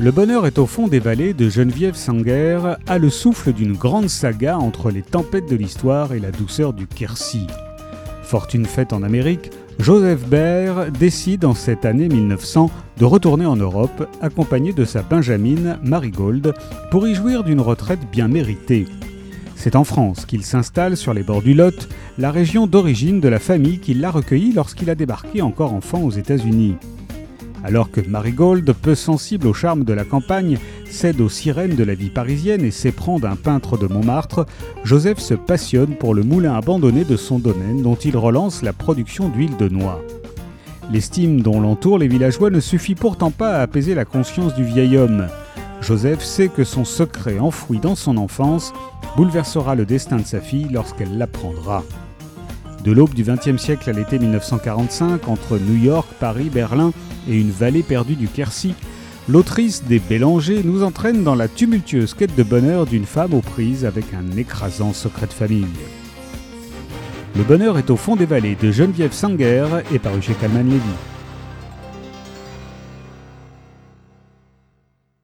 Le bonheur est au fond des vallées de Geneviève Sanger a le souffle d'une grande saga entre les tempêtes de l'histoire et la douceur du Quercy. Fortune faite en Amérique, Joseph Baer décide en cette année 1900 de retourner en Europe accompagné de sa Benjamine Marigold pour y jouir d'une retraite bien méritée. C'est en France qu'il s'installe sur les bords du Lot, la région d'origine de la famille qui l'a recueilli lorsqu'il a débarqué encore enfant aux États-Unis. Alors que Marigold, peu sensible au charme de la campagne, cède aux sirènes de la vie parisienne et s'éprend d'un peintre de Montmartre, Joseph se passionne pour le moulin abandonné de son domaine dont il relance la production d'huile de noix. L'estime dont l'entourent les villageois ne suffit pourtant pas à apaiser la conscience du vieil homme. Joseph sait que son secret enfoui dans son enfance bouleversera le destin de sa fille lorsqu'elle l'apprendra. De l'aube du XXe siècle à l'été 1945, entre New York, Paris, Berlin et une vallée perdue du Quercy, l'autrice des Bélangers nous entraîne dans la tumultueuse quête de bonheur d'une femme aux prises avec un écrasant secret de famille. Le bonheur est au fond des vallées de Geneviève Sanger et paru chez Calman.